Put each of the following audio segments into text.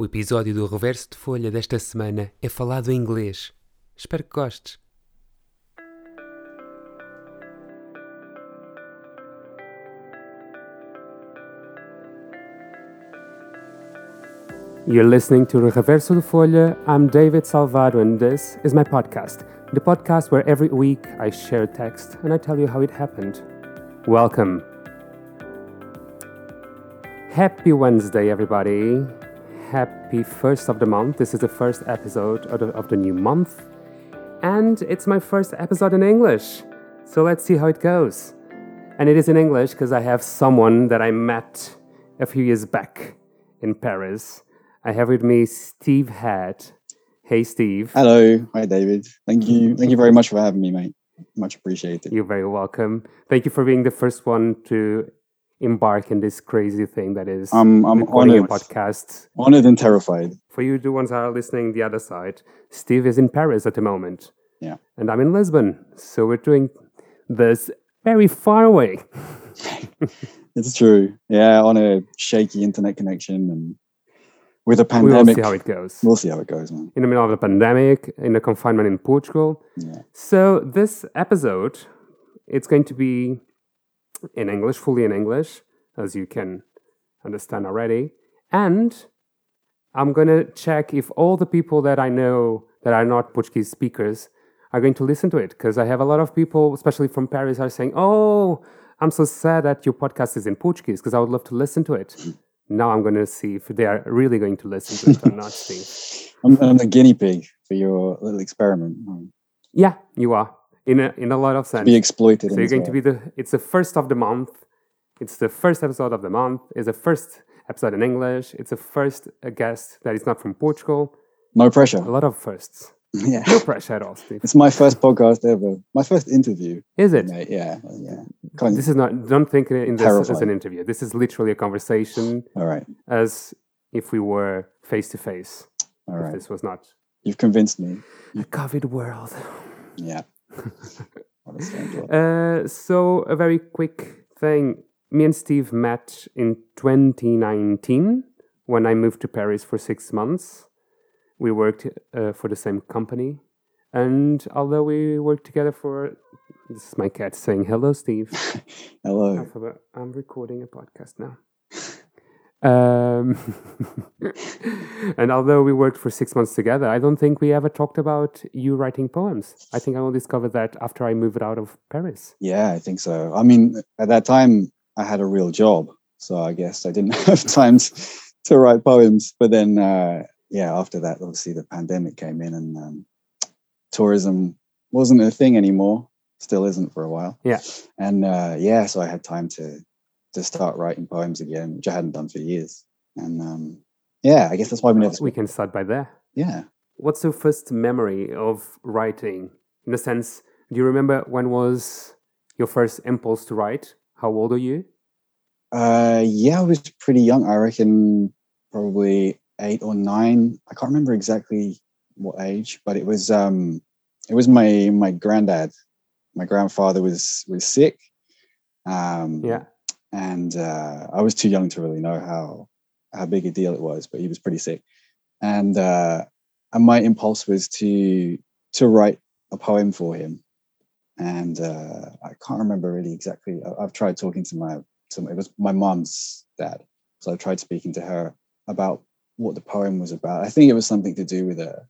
O episódio do Reverso de Folha desta semana é falado em inglês. Espero que gostes. You're listening to Reverso de Folha. I'm David Salvado, and this is my podcast. The podcast where every week I share text and I tell you how it happened. Welcome. Happy Wednesday, everybody. Happy first of the month. This is the first episode of the, of the new month. And it's my first episode in English. So let's see how it goes. And it is in English because I have someone that I met a few years back in Paris. I have with me Steve Head. Hey, Steve. Hello. Hi, David. Thank you. Thank you very much for having me, mate. Much appreciated. You're very welcome. Thank you for being the first one to embark in this crazy thing that is I'm, I'm recording honored, a podcast. honored and terrified. For you, the ones that are listening the other side, Steve is in Paris at the moment. Yeah. And I'm in Lisbon. So we're doing this very far away. It's true. Yeah, on a shaky internet connection and with a pandemic. We will pandemic. see how it goes. We'll see how it goes, man. In the middle of the pandemic, in the confinement in Portugal. Yeah. So this episode, it's going to be in English, fully in English, as you can understand already. And I'm gonna check if all the people that I know that are not Portuguese speakers are going to listen to it, because I have a lot of people, especially from Paris, are saying, "Oh, I'm so sad that your podcast is in Portuguese, because I would love to listen to it." Now I'm gonna see if they are really going to listen to it or not. Steve. I'm, I'm the guinea pig for your little experiment. Yeah, you are in a in a lot of sense. be exploited. So you're going to be the. It's the first of the month. It's the first episode of the month. It's the first episode in English. It's the first uh, guest that is not from Portugal. No pressure. A lot of firsts. Yeah. No pressure at all, Steve. It's my first podcast ever. My first interview. Is it? Mate. Yeah. Yeah. Kind This is not. Don't think in this as an interview. This is literally a conversation, All right. as if we were face to face. All If this was not You've convinced me. a COVID world. Yeah. What a strange world. Uh, so a very quick thing. Me and Steve met in 2019 when I moved to Paris for six months. We worked uh, for the same company, and although we worked together for, this is my cat saying hello, Steve. Hello. I'm recording a podcast now. Um, and although we worked for six months together, I don't think we ever talked about you writing poems. I think I will discover that after I moved out of Paris. Yeah, I think so. I mean, at that time, I had a real job, so I guess I didn't have time to write poems. But then, uh, yeah, after that, obviously the pandemic came in, and um, tourism wasn't a thing anymore. Still isn't for a while. Yeah. and uh, yeah, so I had time to to start writing poems again, which I hadn't done for years. And um, yeah, I guess that's why we never. We can start by there. Yeah. What's your first memory of writing? In a sense, do you remember when was your first impulse to write? How old are you? Uh, yeah, I was pretty young. I reckon probably eight or nine. I can't remember exactly what age, but it was um, it was my my granddad. My grandfather was was sick. Um, Yeah. And uh, I was too young to really know how how big a deal it was, but he was pretty sick, and uh, and my impulse was to to write a poem for him, and uh, I can't remember really exactly. I, I've tried talking to my to it was my mom's dad, so I tried speaking to her about what the poem was about. I think it was something to do with a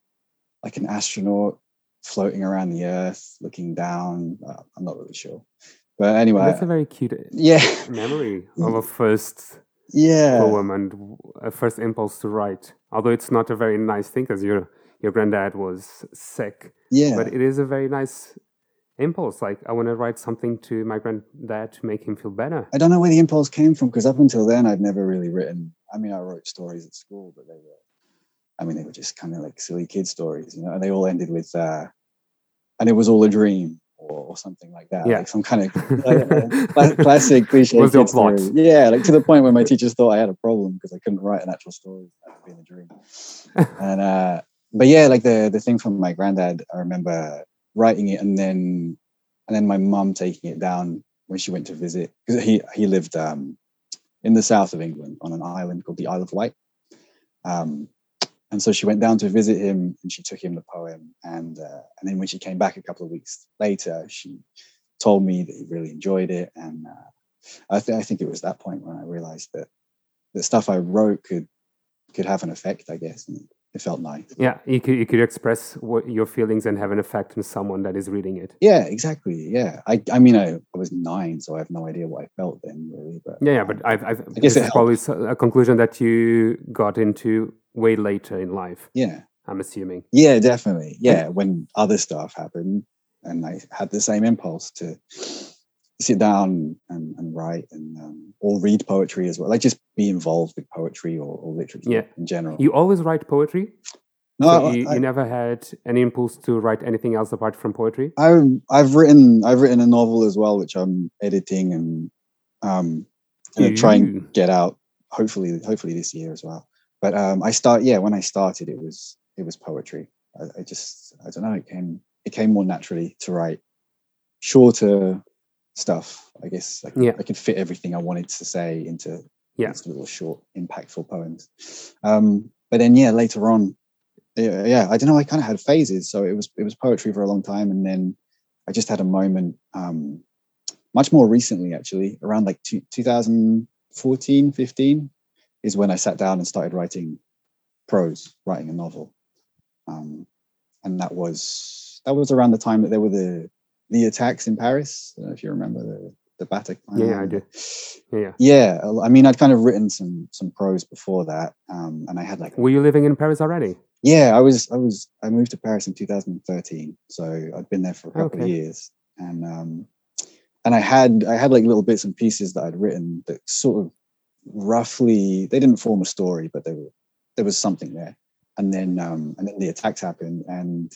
like an astronaut floating around the Earth, looking down. Uh, I'm not really sure, but anyway, That's a very cute yeah, memory of a first yeah. poem and a first impulse to write. Although it's not a very nice thing because your your granddad was sick, Yeah, but it is a very nice impulse. Like I want to write something to my granddad to make him feel better. I don't know where the impulse came from because up until then I'd never really written. I mean, I wrote stories at school, but they were, I mean, they were just kind of like silly kid stories, you know. And they all ended with, uh, and it was all a dream or, or something like that. Yeah. like some kind of like, classic cliche. Was your story. plot. Yeah, like to the point where my teachers thought I had a problem because I couldn't write an actual story. That would be in a dream. and uh, but yeah, like the the thing from my granddad, I remember writing it and then and then my mum taking it down when she went to visit because he he lived um, in the south of England on an island called the Isle of Wight. Um, and so she went down to visit him and she took him the poem. And uh, and then when she came back a couple of weeks later she told me that he really enjoyed it. And uh, I, th- I think it was that point when i realized that the stuff i wrote could could have an effect i guess and it felt nice Yeah, you could you could express what your feelings and have an effect on someone that is reading it. yeah exactly yeah i i mean i, I was nine so i have no idea what i felt then really but Yeah, yeah, but I've, I've I guess it is probably a conclusion that you got into way later in life. yeah I'm assuming. Yeah, definitely. Yeah, when other stuff happened, and I had the same impulse to sit down and, and write and um, or read poetry as well. Like just be involved with poetry or, or literature Yeah. in general. You always write poetry. no, so I, you, I, you never had any impulse to write anything else apart from poetry. I, I've written I've written a novel as well, which I'm editing and um, try and get out hopefully hopefully this year as well. But um, I start yeah when I started it was it was poetry. I, I just I don't know it came it came more naturally to write shorter stuff. I guess I, can- Yeah. I could fit everything I wanted to say into Yeah. these little short impactful poems. Um, but then yeah later on yeah, yeah I don't know I kind of had phases. So it was it was poetry for a long time and then I just had a moment um, much more recently actually around like two, 2014 15 is when i sat down and started writing prose writing a novel um, and that was that was around the time that there were the the attacks in paris I don't know if you remember the the Bataclan. Yeah, I do. Yeah, yeah. yeah i mean i'd kind of written some some prose before that um, and i had like Were you living in Paris already? yeah, I was I was I moved to Paris in 2013, so I'd been there for a couple of years, and um, and I had I had like little bits and pieces that I'd written that sort of roughly they didn't form a story, but they were there was something there, and then um, and then the attacks happened, and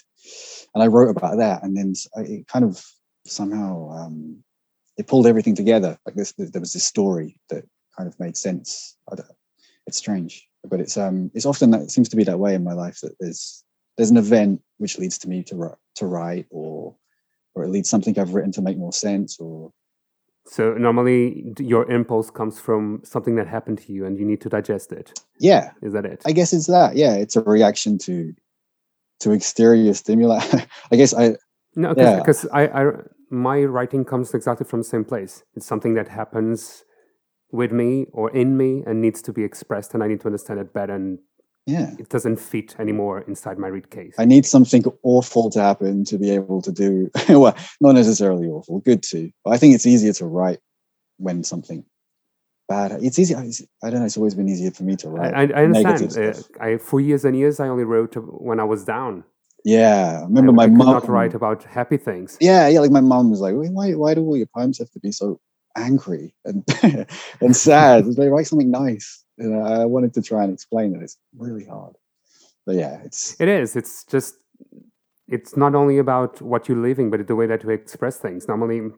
and I wrote about that, and then it kind of somehow um, it pulled everything together. Like this, there was this story that kind of made sense. It's strange, but it's um it's often that it seems to be that way in my life that there's there's an event which leads to me to to write or or it leads something I've written to make more sense or So normally your impulse comes from something that happened to you and you need to digest it. yeah Is that it? I guess it's that yeah it's a reaction to to exterior stimuli I guess I No, Yeah. because I, I, my writing comes exactly from the same place. It's something that happens with me or in me and needs to be expressed, and I need to understand it better. And yeah it doesn't fit anymore inside my read case. I need something awful to happen to be able to do well not necessarily awful good too but I think it's easier to write when something bad it's easy I don't know it's always been easier for me to write I, I understand. Uh. I, for years and years, I only wrote when I was down. yeah I remember I, my I mom not write about happy things. yeah, yeah. Like my mom was like, "Why, why do all your poems have to be so angry and and sad? They write something nice." You know, I wanted to try and explain that it's really hard. But yeah, it's It is. It's just. It's not only about what you're living, but the way that you express things. Normally,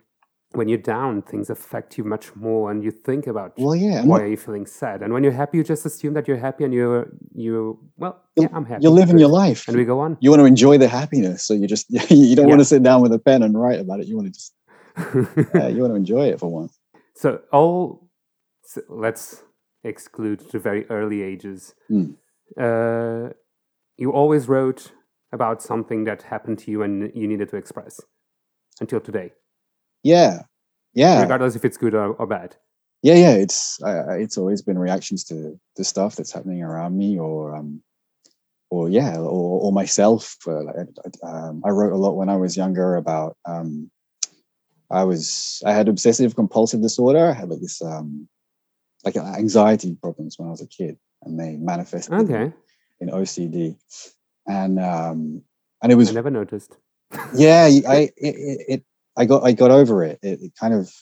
when you're down, things affect you much more, and you think about well, yeah. Why are you feeling sad? And when you're happy, you just assume that you're happy, and you're you. Well, yeah, I'm happy. you're living your life. and we go on. You want to enjoy the happiness, so you just you don't want to sit down with a pen and write about it. You want to just yeah, you want to enjoy it for once. so all. So let's exclude the very early ages. Mm. Uh, you always wrote about something that happened to you and you needed to express until today, Yeah, yeah. regardless if it's good or, or bad. yeah yeah it's uh, it's always been reactions to the stuff that's happening around me or um or yeah or, or myself uh, like, I- um, i wrote a lot when i was younger about um i was i had obsessive compulsive disorder i had like this um like anxiety problems when i was a kid and they manifested in- Okay, in ocd and um and it was I never noticed. yeah i it, it, it i got i got over it it, it kind of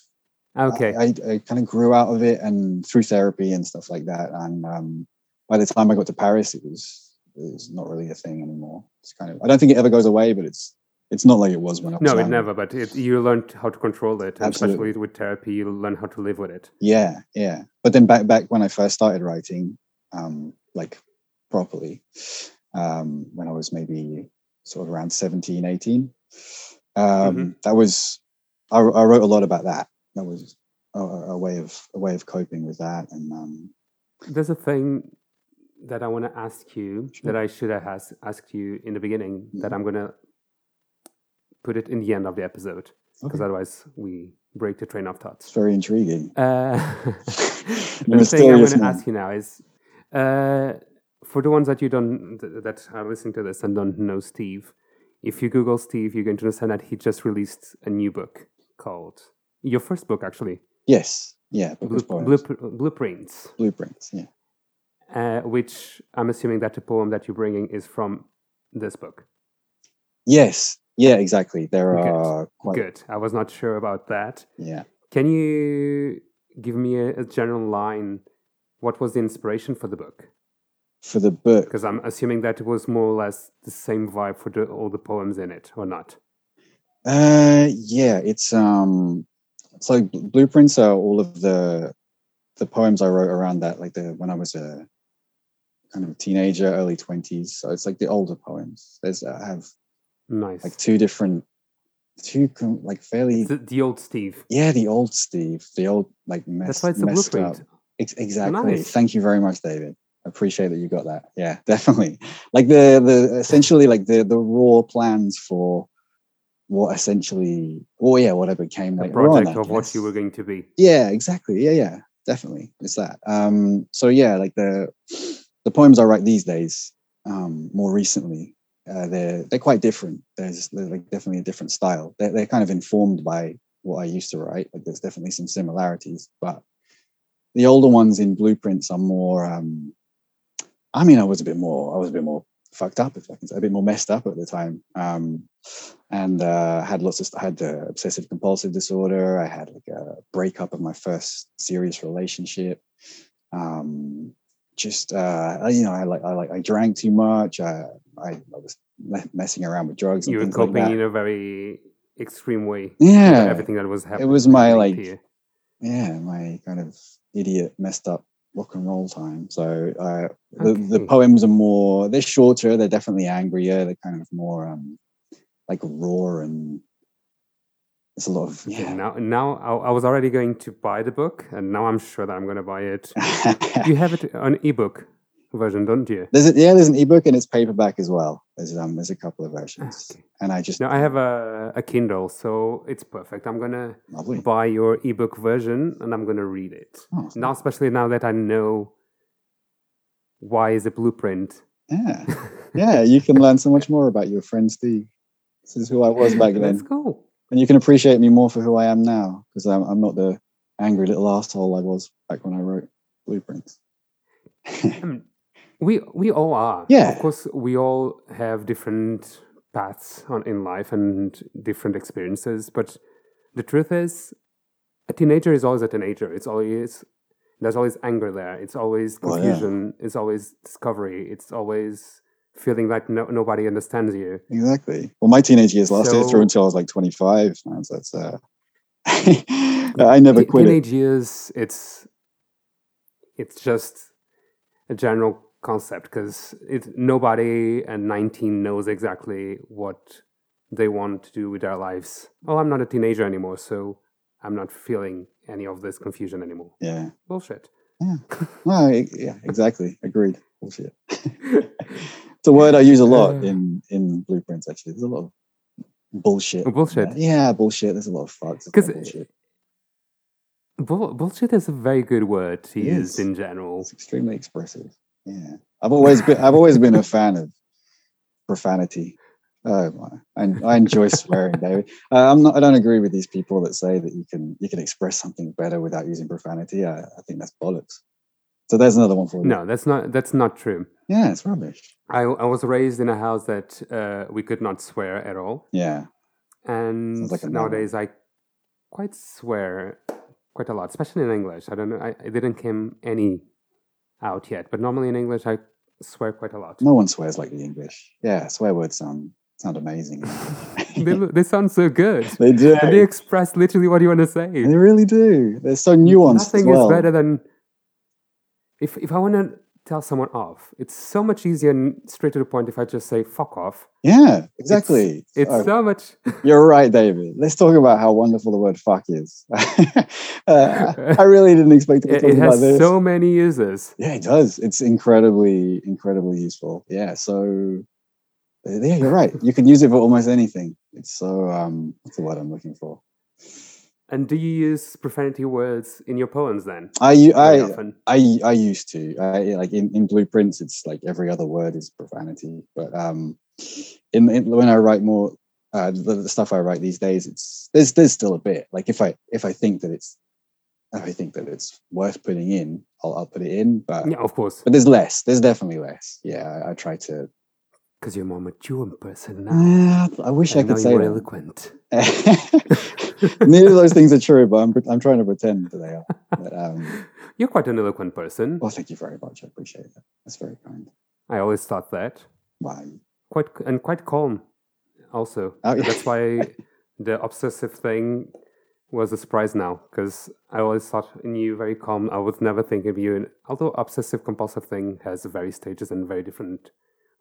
Okay, I, I, I kind of grew out of it and through therapy and stuff like that. And um, by the time I got to Paris, it was it was not really a thing anymore. It's kind of I don't think it ever goes away, but it's it's not like it was when I was no, it never. But it, you learned how to control it, and Absolutely. especially with therapy, you learn how to live with it. Yeah, yeah. But then back back when I first started writing, um, like properly, um, when I was maybe sort of around 17, 18, um, Mhm. that was I, I wrote a lot about that. That was a, a way of a way of coping with that and um, There's a thing that I want to ask you that I should have asked, asked you in the beginning that Mm-hmm. I'm going to put it in the end of the episode because Okay. otherwise we break the train of thought. It's thoughts. very intriguing. Uh, The thing I'm going to ask you now is uh, for the ones that you don't that are listening to this and don't know Steve, if you Google Steve, you're going to understand that he just released a new book called your first book actually, Yes. Yeah. Book Blue. Bluep- Blueprints, Blueprints. Yeah. uh, which I'm assuming that the poem that you're bringing is from this book. Yes. Yeah. Exactly. There Good. are quite. Good. I was not sure about that. Yeah. Can you give me a, a general line? What was the inspiration for the book? For the book, Because I'm assuming that it was more or less the same vibe for the, all the poems in it, or not? Uh, yeah, it's um, so bl- blueprints are all of the the poems I wrote around that, like the when I was a kind of a teenager, early twenties. So it's like the older poems. There's I have Nice. like two different, two like fairly the, the old Steve. yeah, the old Steve, the old like mess, That's why messed blueprint. up. Ex- exactly. Nice. Thank you very much, David. Appreciate that you got that. Yeah, definitely. Like the the essentially like the the raw plans for what essentially, oh yeah, whatever came became A later on, project I of what you were going to be. Yeah, exactly. Yeah, yeah, definitely. It's that. Um, so yeah, like the the poems I write these days, um, more recently, uh, they're they're quite different. There's, like definitely a different style. They're they're kind of informed by what I used to write. Like there's definitely some similarities, but the older ones in blueprints are more. Um, I mean, I was a bit more. I was a bit more fucked up, if I can say, a bit more messed up at the time. Um, and uh, had lots of. I had the obsessive compulsive disorder. I had like a breakup of my first serious relationship. Um, just uh, you know, I like I like I drank too much. I I, I was me- messing around with drugs and You were things like coping in a very extreme way. Yeah, Everything that was happening. It was my, like, you. yeah, my kind of idiot, messed up rock and roll time. So uh, the the poems are more. They're shorter. They're definitely angrier. They're kind of more um like raw and it's a lot of yeah. Now, now I, I was already going to buy the book, and now I'm sure that I'm going to buy it. you have it on ebook version, don't you? there's a, yeah, there's an ebook and it's paperback as well. There's um there's a couple of versions, Okay. and I just No, I have a, a Kindle, so it's perfect. I'm gonna lovely. buy your ebook version, and I'm gonna read it. Oh, Now, especially now that I know why is a blueprint. yeah, yeah, you can learn so much more about your friend Steve. This is who I was back then That's cool. And you can appreciate me more for who I am now because I'm I'm not the angry little asshole I was back when I wrote blueprints. Um, we we all are. Yeah. Of course, we all have different paths on in life and different experiences. But the truth is, a teenager is always a teenager. It's always there's always anger there. It's always Oh, yeah. confusion. It's always discovery. It's always feeling like no, nobody understands you. Exactly. Well, my teenage years lasted So- through until I was like 25. Man, so that's uh, I never quit it. teenage years, it's it's just a general concept because it nobody at 19 knows exactly what they want to do with their lives. Oh, I'm not a teenager anymore, so I'm not feeling any of this confusion anymore. Yeah. Bullshit. Yeah. No, yeah, exactly. Agreed. Bullshit. it's a word I use a lot in in blueprints. Actually, there's a lot of bullshit. Oh, bullshit. Yeah, bullshit. There's a lot of fucks. Because a lot 'Cause of bullshit. Bull- bullshit is a very good word to It use is. in general. It's extremely expressive. Yeah, I've always been. I've always been a fan of profanity. Oh my! I, I enjoy swearing, David. Uh, I'm not. I don't agree with these people that say that you can you can express something better without using profanity. I, I think that's bollocks. So there's another one for you. No, that's not that's not true. Yeah, it's rubbish. I, I was raised in a house that uh, we could not swear at all. Yeah. and like nowadays I quite swear quite a lot, especially in English. I don't know, I, I didn't come any out yet, but normally in English I swear quite a lot. No one swears like the English. Yeah, swear words sound sound amazing. they, they sound so good, they do. and they express literally what you want to say. They really do. They're so nuanced Nothing as well. is better than if if I want to tell someone off. It's so much easier and straight to the point if I just say "fuck off." Yeah, exactly. It's Oh, so much. You're right, David. Let's talk about how wonderful the word "fuck" is. uh, I really didn't expect to be talking it about has this. so many uses. Yeah, it does. It's incredibly, incredibly useful. Yeah. So, yeah, you're right. You can use it for almost anything. It's so, um, what's the word I'm looking for? And do you use profanity words in your poems then? I, I, often. I, I used to. I like in, in blueprints, it's like every other word is profanity. But um, in, in when I write more, uh, the, the stuff I write these days, it's there's there's still a bit. Like if I if I think that it's if I think that it's worth putting in, I'll I'll put it in. But Yeah, of course, but there's less. There's definitely less. Yeah, I, I try to. because you're more mature in person now. Uh, I wish I, know could say you're that. Neither of those things are true, but I'm I'm trying to pretend that they are. But, um, You're quite an eloquent person. well, thank you very much. I appreciate that. That's very kind. I always thought that. Why? Quite and quite calm, also. Oh, yeah. That's why the obsessive thing was a surprise now, because I always thought in you very calm. I would never think of you. And although obsessive compulsive thing has very stages and very different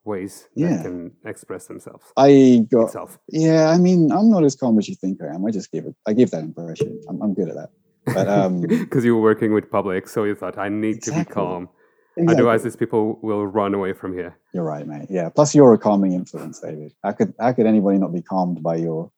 ways Yeah. that can express themselves I got itself. Yeah, I mean, I'm not as calm as you think I am. I just give it. I give that impression. I'm, I'm good at that. But um, Because you were working with public, so you thought I need to be calm. exactly. Otherwise, these people will run away from here. you're right, mate. Yeah. Plus, you're a calming influence, David. How could how could anybody not be calmed by your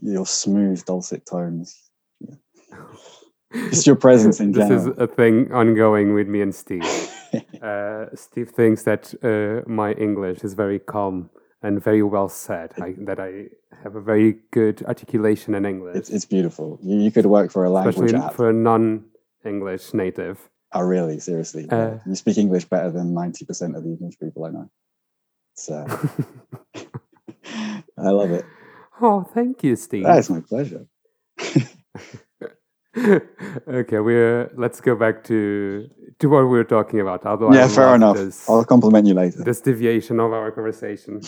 your smooth, dulcet tones? Just your presence in this general. is a thing ongoing with me and Steve. Uh, Steve thinks that uh, my English is very calm and very well said. I, that I have a very good articulation in English, it's it's beautiful. You, you could work for a language especially app. for a non-English native. Oh, really? Seriously? Uh, Yeah. you speak English better than ninety percent of the English people I know. It's, uh, I love it. oh, thank you, Steve. That's my pleasure. okay, we're let's go back to to what we were talking about. Although yeah, fair enough. This, I'll compliment you later. this deviation of our conversation.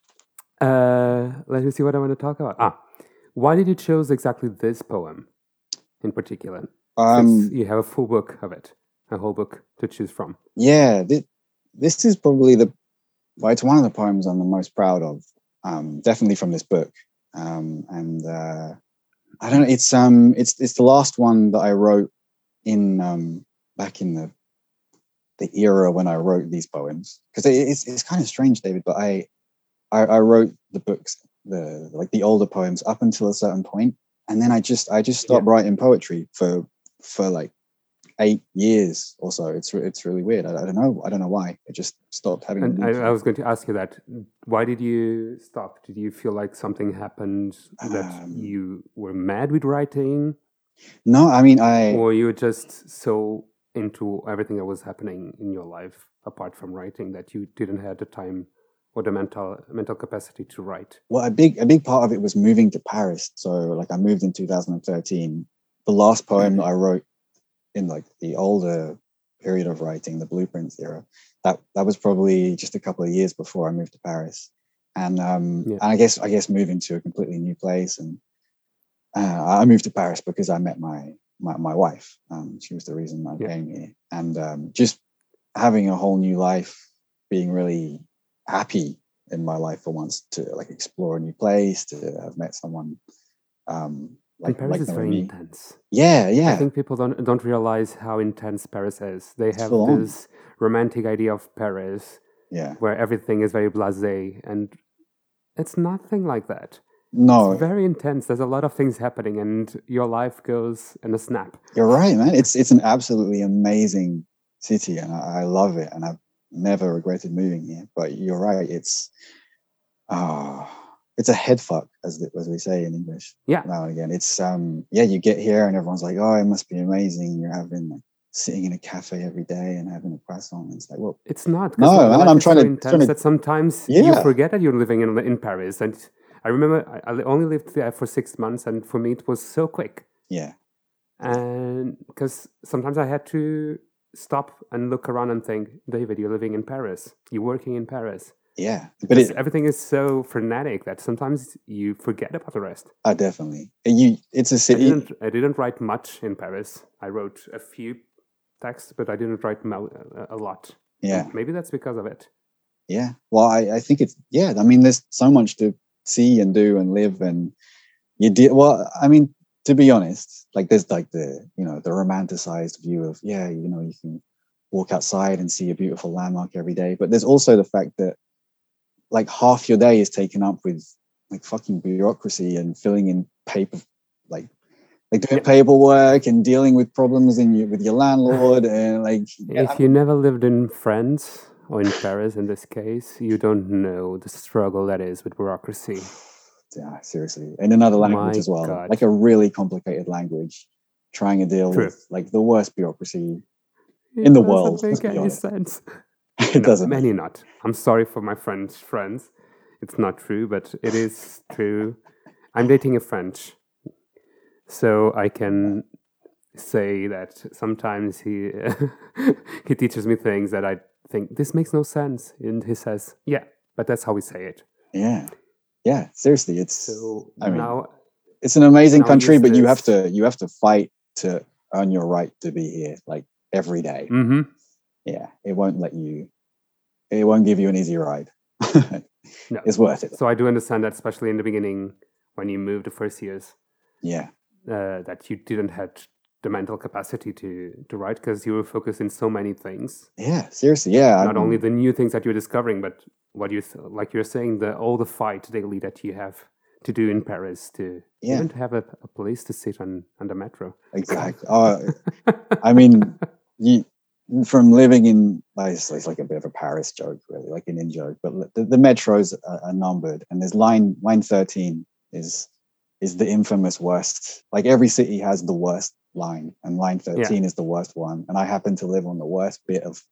uh, let me see what I want to talk about. Ah, why did you choose exactly this poem in particular? Um, you have a full book of it, a whole book to choose from. yeah, this, this is probably the well, it's one of the poems I'm the most proud of. Um, definitely from this book. Um, and uh, I don't know. It's um, it's it's the last one that I wrote in um, back in the the era when I wrote these poems because it, it's it's kind of strange, David. But I, I I wrote the books the like the older poems up until a certain point, and then I just I just stopped writing poetry for for like eight years or so. It's it's really weird. I, I don't know. I don't know why. It just stopped having. And I, I was going to ask you that. Why did you stop? Did you feel like something happened that Um, you were mad with writing, no, I mean I. or you were just so into everything that was happening in your life apart from writing that you didn't have the time or the mental mental capacity to write? well, a big a big part of it was moving to Paris. So like I moved in 2013. The last poem that I wrote in like the older period of writing, the blueprints era, that that was probably just a couple of years before I moved to Paris. And um Yeah. and I guess I guess moving to a completely new place and uh, I moved to Paris because I met my my, my wife. Um, she was the reason I Yeah. came here, and um, just having a whole new life, being really happy in my life for once to like explore a new place, to have met someone um, like and Paris like is very intense. Yeah, yeah, I think people don't don't realize how intense Paris is. They have this romantic idea of Paris yeah. where everything is very blasé, and it's nothing like that. No, It's very intense. There's a lot of things happening, and your life goes in a snap. you're right, man. It's it's an absolutely amazing city, and I, I love it, and I've never regretted moving here. But you're right, it's ah, it's a head fuck, as the- as we say in English. Yeah. now and again. It's um yeah, you get here and everyone's like, oh, it must be amazing. You're having like sitting in a cafe every day and having a croissant. It's like, well, It's not. No, man, I'm trying so to- trying to- that sometimes you forget that you're living in in Paris. And I remember I, I only lived there for six months, and for me it was so quick. yeah, And because sometimes I had to stop and look around and think, David, you're living in Paris. You're working in Paris. yeah. But it, everything is so frenetic that sometimes you forget about the rest. I definitely you. It's a city. didn't, I didn't write much in Paris. I wrote a few texts, but I didn't write a lot. Yeah. Maybe that's because of it. Yeah. Well, I, I think it's yeah. I mean, there's so much to see and do and live, and you did well. I mean, to be honest, like there's like the you know the romanticized view of yeah, you know, you can walk outside and see a beautiful landmark every day, but there's also the fact that like half your day is taken up with like fucking bureaucracy and filling in paper like like doing Yeah. paperwork and dealing with problems in your, with your landlord and like yeah, If you never lived in France or in Paris, in this case, you don't know the struggle that is with bureaucracy. yeah, seriously in another language My as well God. like a really complicated language trying to deal True. with like the worst bureaucracy It In the world. doesn't make any sense. it No, doesn't many not. I'm sorry for my French friends. It's not true, but it is true. I'm dating a French, so I can say that sometimes he he teaches me things that I think this makes no sense, and he says, "Yeah, but that's how we say it." yeah yeah seriously it's So I mean, now, it's an amazing country but you have to you have to fight to earn your right to be here like every day hmm yeah it won't let you it won't give you an easy ride No. it's worth it so I do understand that, especially in the beginning when you moved the first years. yeah uh, that you didn't have the mental capacity to to write because you were focused in so many things. yeah seriously yeah Not only the new things that you're discovering, but what you like you're saying the all the fight daily that you have to do in Paris to Yeah. even to have a, a place to sit on on the metro. exactly uh, i mean you from living in it's, like a bit of a paris joke really like an in joke but the, the metros are, are numbered and there's line line 13 is is the infamous worst like every city has the worst line and line 13 is the worst one and i happen to live on the worst bit of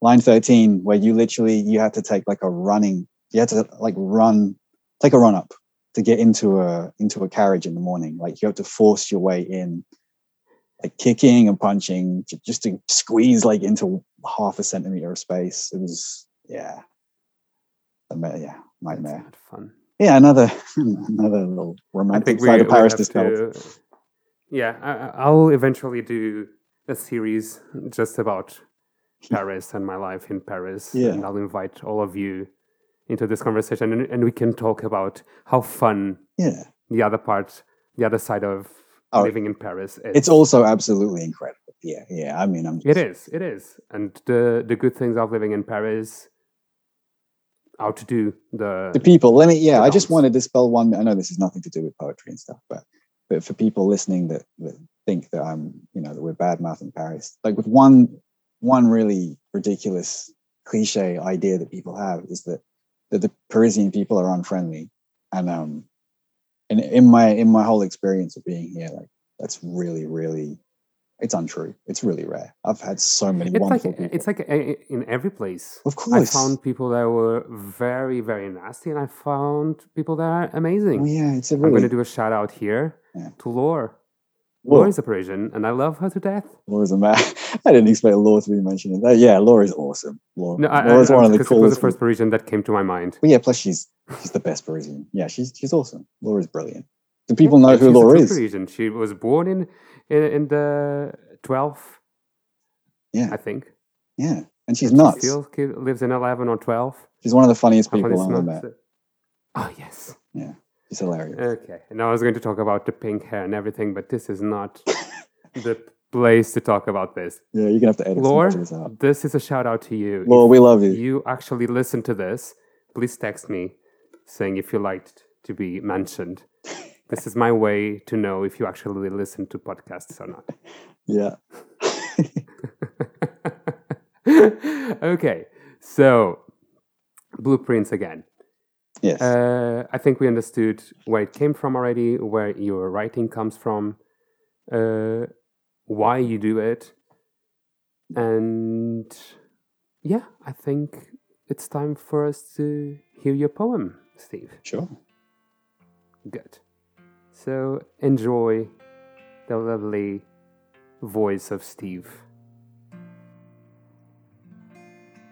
line 13 where you literally you had to take like a running you had to like run take a run up to get into a into a carriage in the morning. Like you have to force your way in like kicking and punching just to squeeze like into half a centimeter of space. It was yeah. Yeah nightmare. fun. yeah another another little I romantic side of paris discovered. Yeah, I, I- I'll eventually do a series just about Paris and my life in Paris, Yeah. and I'll invite all of you into this conversation, and, and we can talk about how fun yeah the other part, the other side of Oh, living in Paris is. it's also absolutely incredible yeah yeah i mean i'm It just- is. It is. And the the good things of living in Paris how outdo the. the people let me yeah i just want to dispel one i know this has nothing to do with poetry and stuff but but for people listening that, that think that i'm you know that we're bad mouthing paris like with one one really ridiculous cliche idea that people have is that that the parisian people are unfriendly. And um and in my in my whole experience of being here like that's really really it's untrue it's really rare i've had so many it's like wonderful people it's like a, in every place. of course. I found people that were very very nasty, and I found people that are amazing. oh, yeah it's a I'm going to do a shout out here Yeah. to Lore. Lore is a Parisian, and I love her to death. Laura's a man. I didn't expect Laura to be mentioned. Uh, yeah, Laura's awesome. Laura, No, I, I, Laura's one of the because it was coolest. the first Parisian that came to my mind. Well, yeah, plus she's she's the best Parisian. Yeah, she's she's awesome. Laura's brilliant. Do people know who Laura is? She was born in in, in the 12th, Yeah, I think. yeah, and she's And she still lives in 11 or 12. She's one of the funniest people I've ever met. Oh, yes. Yeah, she's hilarious. Okay. And I was going to talk about the pink hair and everything, but this is not the place to talk about this. Yeah, you're gonna have to edit Laura, some of this out. Laura, this is a shout out to you. Laura, If we love you. you actually listen to this, please text me saying if you liked to be mentioned. This is my way to know if you actually listen to podcasts or not. Yeah, okay, so blueprints again. yes, Uh, I think we understood where it came from already, where your writing comes from, uh, why you do it, and yeah, I think it's time for us to hear your poem, Steve. sure. Good. So enjoy the lovely voice of Steve.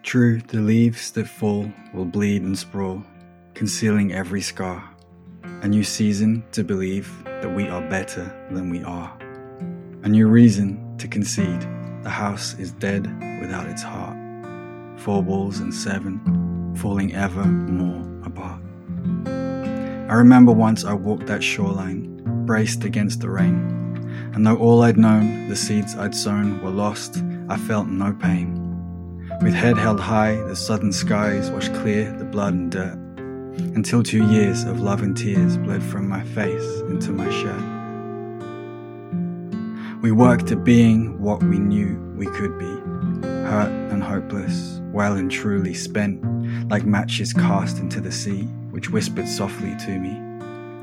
True, the leaves that fall will bleed and sprawl, concealing every scar. A new season to believe that we are better than we are. A new reason to concede the house is dead without its heart. four walls and seven, falling ever more apart. I remember once I walked that shoreline, braced against the rain, and though all I'd known, the seeds I'd sown, were lost, I felt no pain. With head held high, the southern skies washed clear the blood and dirt, until two years of love and tears bled from my face into my shirt. We worked at being what we knew we could be, hurt and hopeless, well and truly spent, like matches cast into the sea, which whispered softly to me,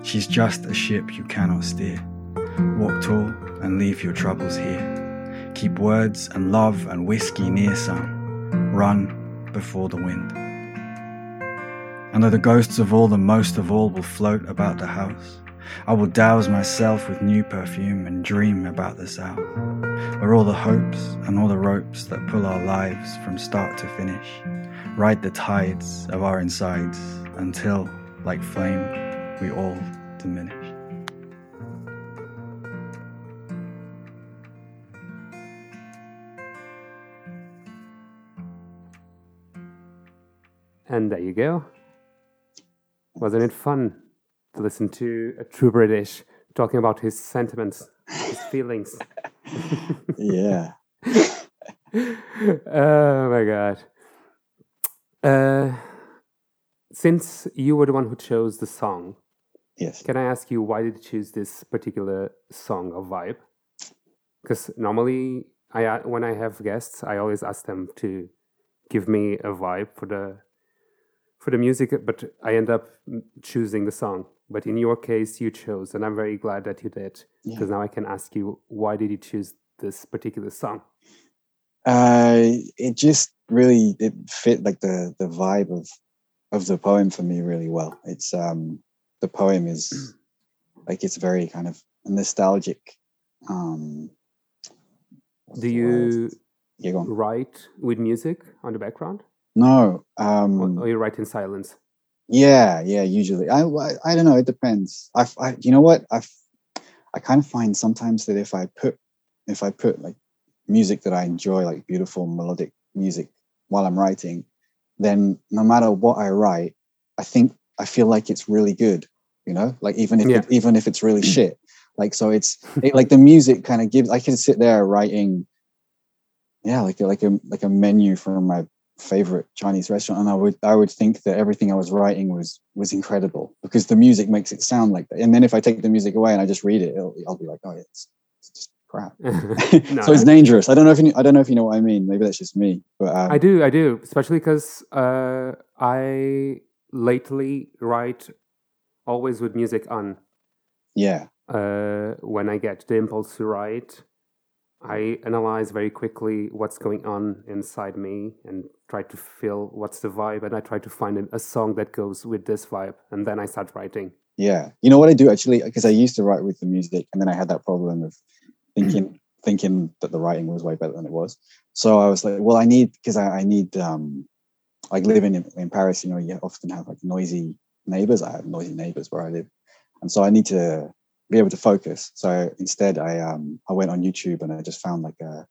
She's just a ship you cannot steer. Walk tall and leave your troubles here. Keep words and love and whiskey near some. Run before the wind. And though the ghosts of all the most of all will float about the house, I will douse myself with new perfume and dream about the south, where all the hopes and all the ropes that pull our lives from start to finish ride the tides of our insides until, like flame, we all diminish. And there you go. Wasn't it fun to listen to a true British talking about his sentiments, his feelings? yeah. oh my god. Uh, since you were the one who chose the song, Yes. can I ask you why did you choose this particular song or vibe? Because normally, I when I have guests, I always ask them to give me a vibe for the for the music, but I end up choosing the song. But in your case, you chose, and I'm very glad that you did, Yeah. because now I can ask you why did you choose this particular song? Uh, it just really it fit like the the vibe of of the poem for me really well. It's um the poem is like it's very kind of nostalgic. Um, Do you Yeah, write with music on the background, No. or, Um, or you write in silence? Yeah, yeah. Usually, I, I, I don't know. It depends. I, I, you know what? I, I kind of find sometimes that if I put, if I put like music that I enjoy, like beautiful melodic music, while I'm writing, then no matter what I write, I think I feel like it's really good. You know, like even if Yeah. it, even if it's really shit, like so it's it, like the music kind of gives. I can sit there writing, yeah, like like a like a menu from my favorite Chinese restaurant, and I would I would think that everything I was writing was was incredible because the music makes it sound like that. And then if I take the music away and I just read it, it'll, I'll be like, oh, it's, it's just crap. No, so it's dangerous. I don't know if you I don't know if you know what I mean. Maybe that's just me, but um, I do, I do, especially because uh, I lately write always with music on. yeah, Uh, when I get the impulse to write, I analyze very quickly what's going on inside me and try to feel what's the vibe, and I try to find a- a song that goes with this vibe, and then I start writing. yeah. You know what I do actually because I used to write with the music, and then I had that problem of thinking thinking that the writing was way better than it was. So I was like, well, I need because I, I need um like living in, in Paris, you know, you often have like noisy neighbors. I have noisy neighbors where I live, and so I need to be able to focus. So instead, I um I went on YouTube and I just found like a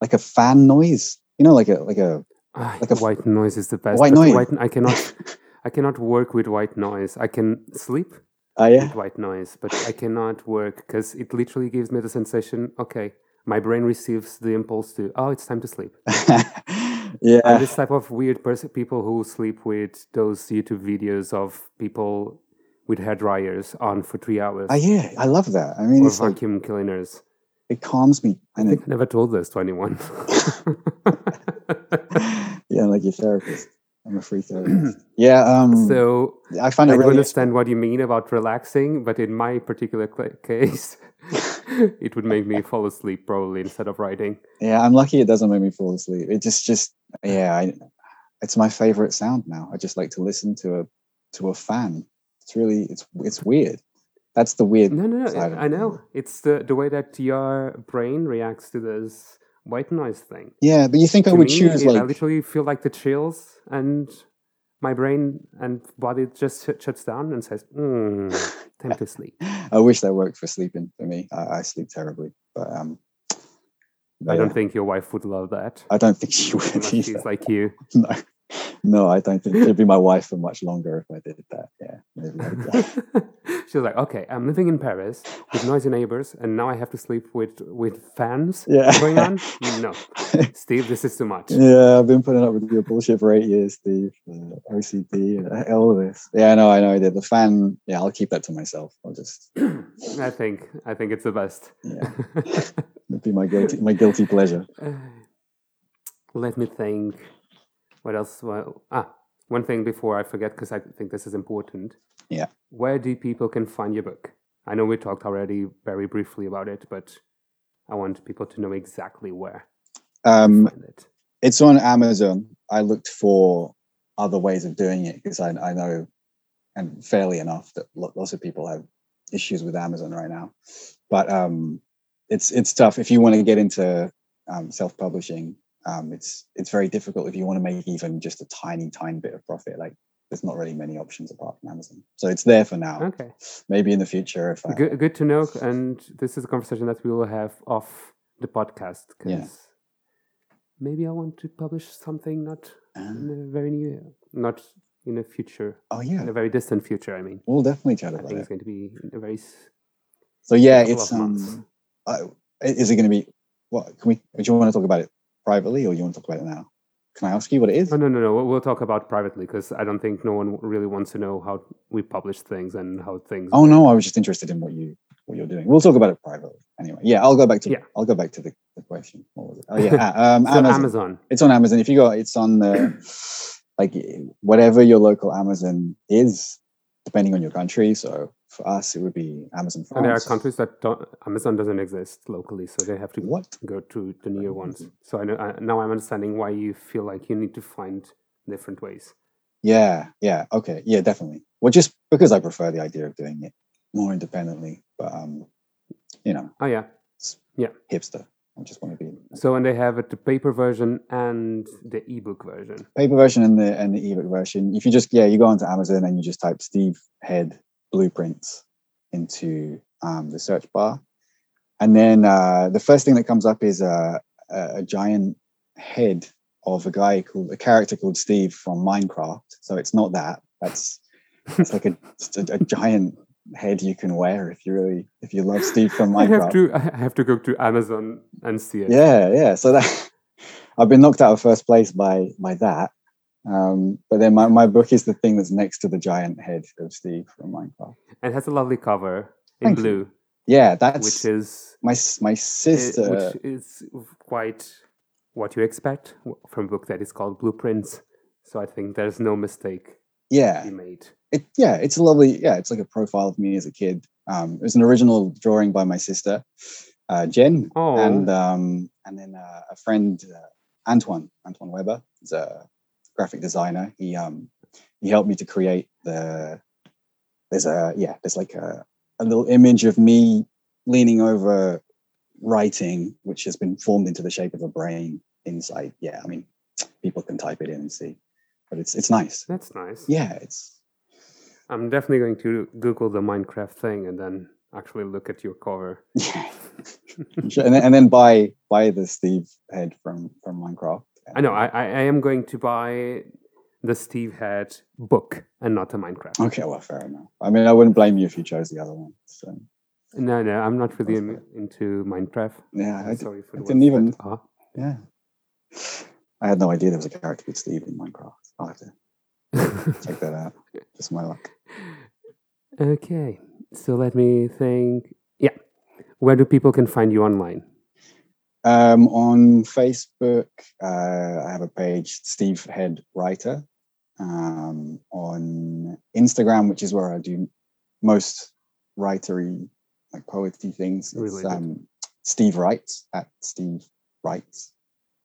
like a fan noise, you know, like a like a Ah, Like a f- white noise is the best. white noise. White, I cannot, I cannot work with white noise. I can sleep oh yeah with white noise, but I cannot work because it literally gives me the sensation. Okay, my brain receives the impulse to, oh, it's time to sleep. yeah I'm this type of weird person, people who sleep with those YouTube videos of people with hair dryers on for three hours oh yeah I love that. I mean, or it's like vacuum cleaners. it calms me I and it, think I never told this to anyone. yeah, like your therapist. I'm a free therapist. yeah, um, so I find it I really understand what you mean about relaxing, but in my particular case, it would make me fall asleep probably instead of writing. Yeah, I'm lucky it doesn't make me fall asleep. It just, just yeah, I, it's my favorite sound now. I just like to listen to a to a fan. It's really, it's it's weird. That's the weird. No, no, no. I know. It's the, the way that your brain reacts to this white noise thing. Yeah, but you think I would me, choose it- I literally feel like the chills, and my brain and body just sh- shuts down and says, mm, "Time to sleep." I wish that worked for sleeping for me. I, I sleep terribly, but um, I don't think your wife would love that. I don't think she would either. she's like you. no, no, I don't think it'd be my wife for much longer if I did that. Yeah, maybe. She was like, okay, I'm living in Paris with noisy neighbors, and now I have to sleep with with fans yeah. going on. No, Steve, this is too much. yeah, I've been putting up with your bullshit for eight years, Steve. Uh, OCD, uh, all of this. Yeah, no, I know. The, the fan. Yeah, I'll keep that to myself. I'll just. I think I think it's the best. Yeah, it'd be my guilty, my guilty pleasure. Let me think. What else? Well, ah, one thing before I forget, because I think this is important. Yeah. Where do people can find your book? I know we talked already very briefly about it, but I want people to know exactly where Um, it. it's on Amazon. I looked for other ways of doing it because I, I know, and fairly enough, that lots of people have issues with Amazon right now. But um, it's it's tough if you want to get into um, self publishing. Um, it's it's very difficult if you want to make even just a tiny tiny bit of profit. Like there's not really many options apart from Amazon. So it's there for now. Okay. Maybe in the future, if I, Good, good to know. And this is a conversation that we will have off the podcast because Yeah. maybe I want to publish something not in Um, a very near, not in a future, oh yeah, in a very distant future. I mean, we'll definitely chat I think it. it's going to be a very So yeah, it's um, uh, is it going to be what can we do you want to talk about it privately or you want to talk about it now can i ask you what it is Oh no, no, no. We'll, talk about privately because I don't think no one really wants to know how we publish things and how things. oh no i was just interested in what you what you're doing we'll talk about it privately anyway yeah i'll go back to Yeah. i'll go back to the, the question what was it oh yeah uh, um, amazon. Amazon. it's on amazon if you go it's on the like whatever your local amazon is depending on your country so for us it would be amazon France. And there are countries that don't, Amazon doesn't exist locally, so they have to what go to the near ones. So I know I, now I'm understanding why you feel like you need to find different ways. Yeah, yeah, okay, yeah, definitely. Well, just because I prefer the idea of doing it more independently, but um, you know, Oh yeah. Yeah. Hipster. I just want to be So and they have it the paper version and the ebook version. paper version and the and the ebook version. If you just yeah, you go onto Amazon and you just type Steve Head blueprints into um, the search bar, and then uh, the first thing that comes up is a, a, giant head of a guy called a character called Steve from Minecraft. So it's not that. That's it's like a, a, a giant head you can wear if you really if you love Steve from I Minecraft. have to I have to go to Amazon and see it. Yeah, yeah. So that I've been knocked out of first place by by that. Um, but then my, my book is the thing that's next to the giant head of Steve from Minecraft. And it has a lovely cover in Thank you. blue, Yeah, that's which is my my sister. which is quite what you expect from a book that is called Blueprints. So I think there's no mistake yeah, you made. it yeah, it's a lovely yeah, it's like a profile of me as a kid. Um, it was an original drawing by my sister, uh, Jen, Oh, and um, and then uh, a friend, uh, Antoine Antoine Weber, is a graphic designer. He um he helped me to create the. There's a yeah, there's like a a little image of me leaning over writing, which has been formed into the shape of a brain inside. Yeah, I mean, people can type it in and see, but it's it's nice. that's nice. Yeah, it's I'm definitely going to Google the Minecraft thing and then actually look at your cover. yeah. And then, and then buy buy the Steve head from from Minecraft. I know I, I, am going to buy the Steve Head book and not the Minecraft. Okay, well, fair enough. I mean, I wouldn't blame you if you chose the other one. So No, no, I'm not really in, into Minecraft. yeah, I, I'm sorry for I didn't even- are. Uh-huh. yeah. I had no idea there was a character called Steve in Minecraft. I'll have to check that out. Just my luck. okay, so let me think. Yeah, where do people can find you online? Um, on Facebook, uh, I have a page, Steve Head Writer. Um, on Instagram, which is where I do most writery, like poetry things, it's um, Steve Writes at Steve Writes.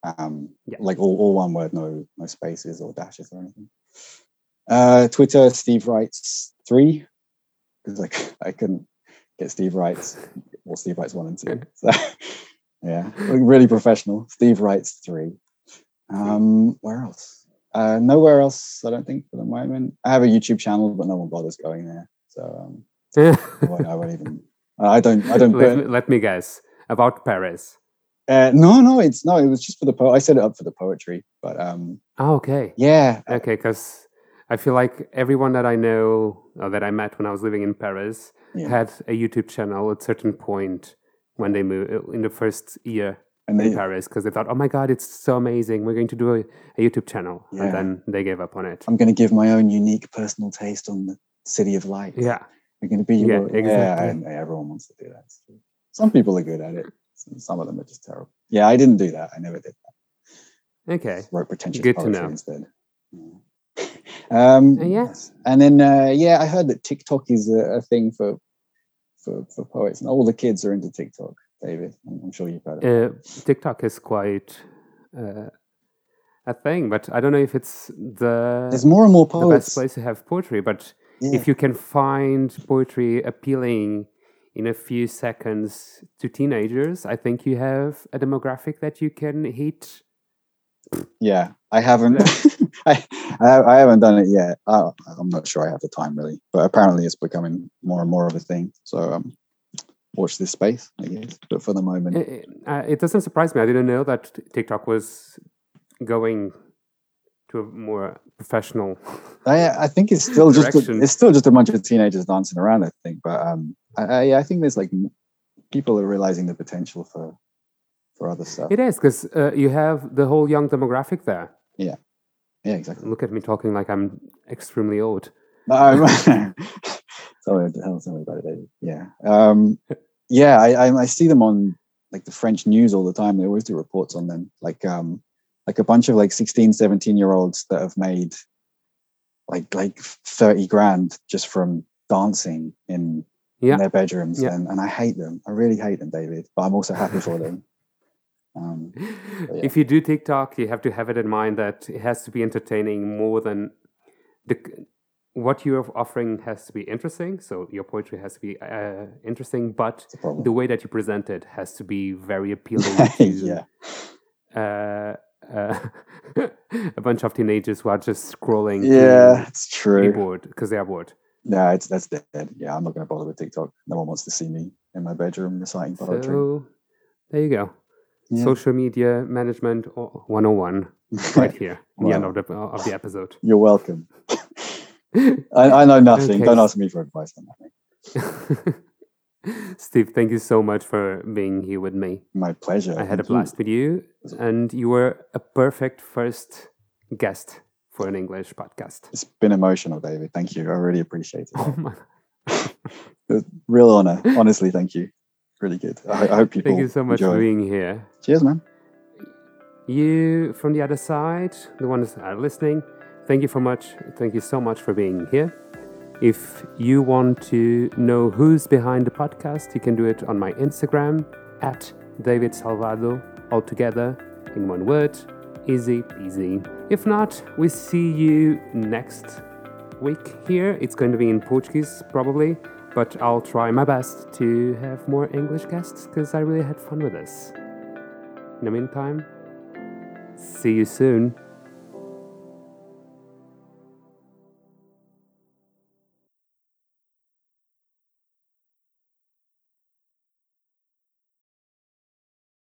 Um, Yeah. like all, all one word, no no spaces or dashes or anything. Uh, Twitter, Steve Writes three, because like I couldn't get Steve Writes or Steve Writes one and two. So yeah, really professional. Steve Writes three. Um, where else? Uh, nowhere else. I don't think for the moment. I have a YouTube channel, but no one bothers going there. So um, I, won't, I won't even. I don't. I don't. let, me, let me guess about Paris. Uh, no, no, it's no. It was just for the po- I set it up for the poetry, but um, Oh, okay. yeah, Okay, because I feel like everyone that I know or that I met when I was living in Paris Yeah. had a YouTube channel at certain point when they moved in the first year and in Paris because they thought, oh my God, it's so amazing. We're going to do a, a YouTube channel. Yeah. And then they gave up on it. I'm going to give my own unique personal taste on the City of Light. yeah. I'm going to be Yeah, your yeah. exactly. And everyone wants to do that. Some people are good at it. Some- Some of them are just terrible. Yeah, I didn't do that. I never did that. Okay. wrote pretentious Good to poetry know. instead. Yeah. Um, Uh, yeah. yes. and then uh, yeah, I heard that TikTok is a, a thing for, for for poets, and all the kids are into TikTok. David, I'm, sure you've heard of it. Uh, TikTok is quite uh, a thing, but I don't know if it's the, There's more and more the best place to have poetry. But Yeah. if you can find poetry appealing in a few seconds to teenagers, I think you have a demographic that you can hit. yeah, I haven't. I, I haven't done it yet. I, I'm not sure I have the time really, but apparently it's becoming more and more of a thing. So um, watch this space, I guess. But for the moment, It, uh, it doesn't surprise me. I didn't know that TikTok was going to a more professional. I, I think it's still just a, it's still just a bunch of teenagers dancing around. I think, but um, I, I think there's like people are realizing the potential for for other stuff. It is because uh, you have the whole young demographic there. Yeah, exactly. Look at me talking like I'm extremely old. No, I'm- tell tell me about it, David. Yeah, um, yeah. I, I I see them on like the French news all the time. They always do reports on them, like um, like a bunch of like 16, 17 year olds that have made like like thirty grand just from dancing in Yeah. in their bedrooms, Yeah. and, and I hate them. I really hate them, David. But I'm also happy for them. Um, yeah. If you do TikTok, you have to have it in mind that it has to be entertaining more than the what you're offering has to be interesting. So your poetry has to be uh, interesting, but it's a problem. the way that you present it has to be very appealing to yeah, uh, uh, a bunch of teenagers who are just scrolling. yeah, it's true. bored because they are bored. No, it's that's dead. Yeah, I'm not going to bother with TikTok. No one wants to see me in my bedroom reciting poetry. So there you go. Yeah. Social media management 101 right here, in the end of the, uh, of the episode. You're welcome. I, I know nothing. Okay. Don't ask me for advice on that. Steve, thank you so much for being here with me. My pleasure. I had a Thank you. blast with you, and you were a perfect first guest for an English podcast. It's been emotional, David. Thank you. I really appreciate it. Oh my. Real honor. Honestly, thank you. Really good. I, I hope people Thank you so much enjoy. for being here. Cheers, man. You from the other side, the ones that are listening, thank you for much. Thank you so much for being here. If you want to know who's behind the podcast, you can do it on my Instagram at David Salvado, all together in one word. Easy peasy. If not, we see you next week here. It's going to be in Portuguese, probably, but I'll try my best to have more English guests because I really had fun with this. In the meantime, see you soon.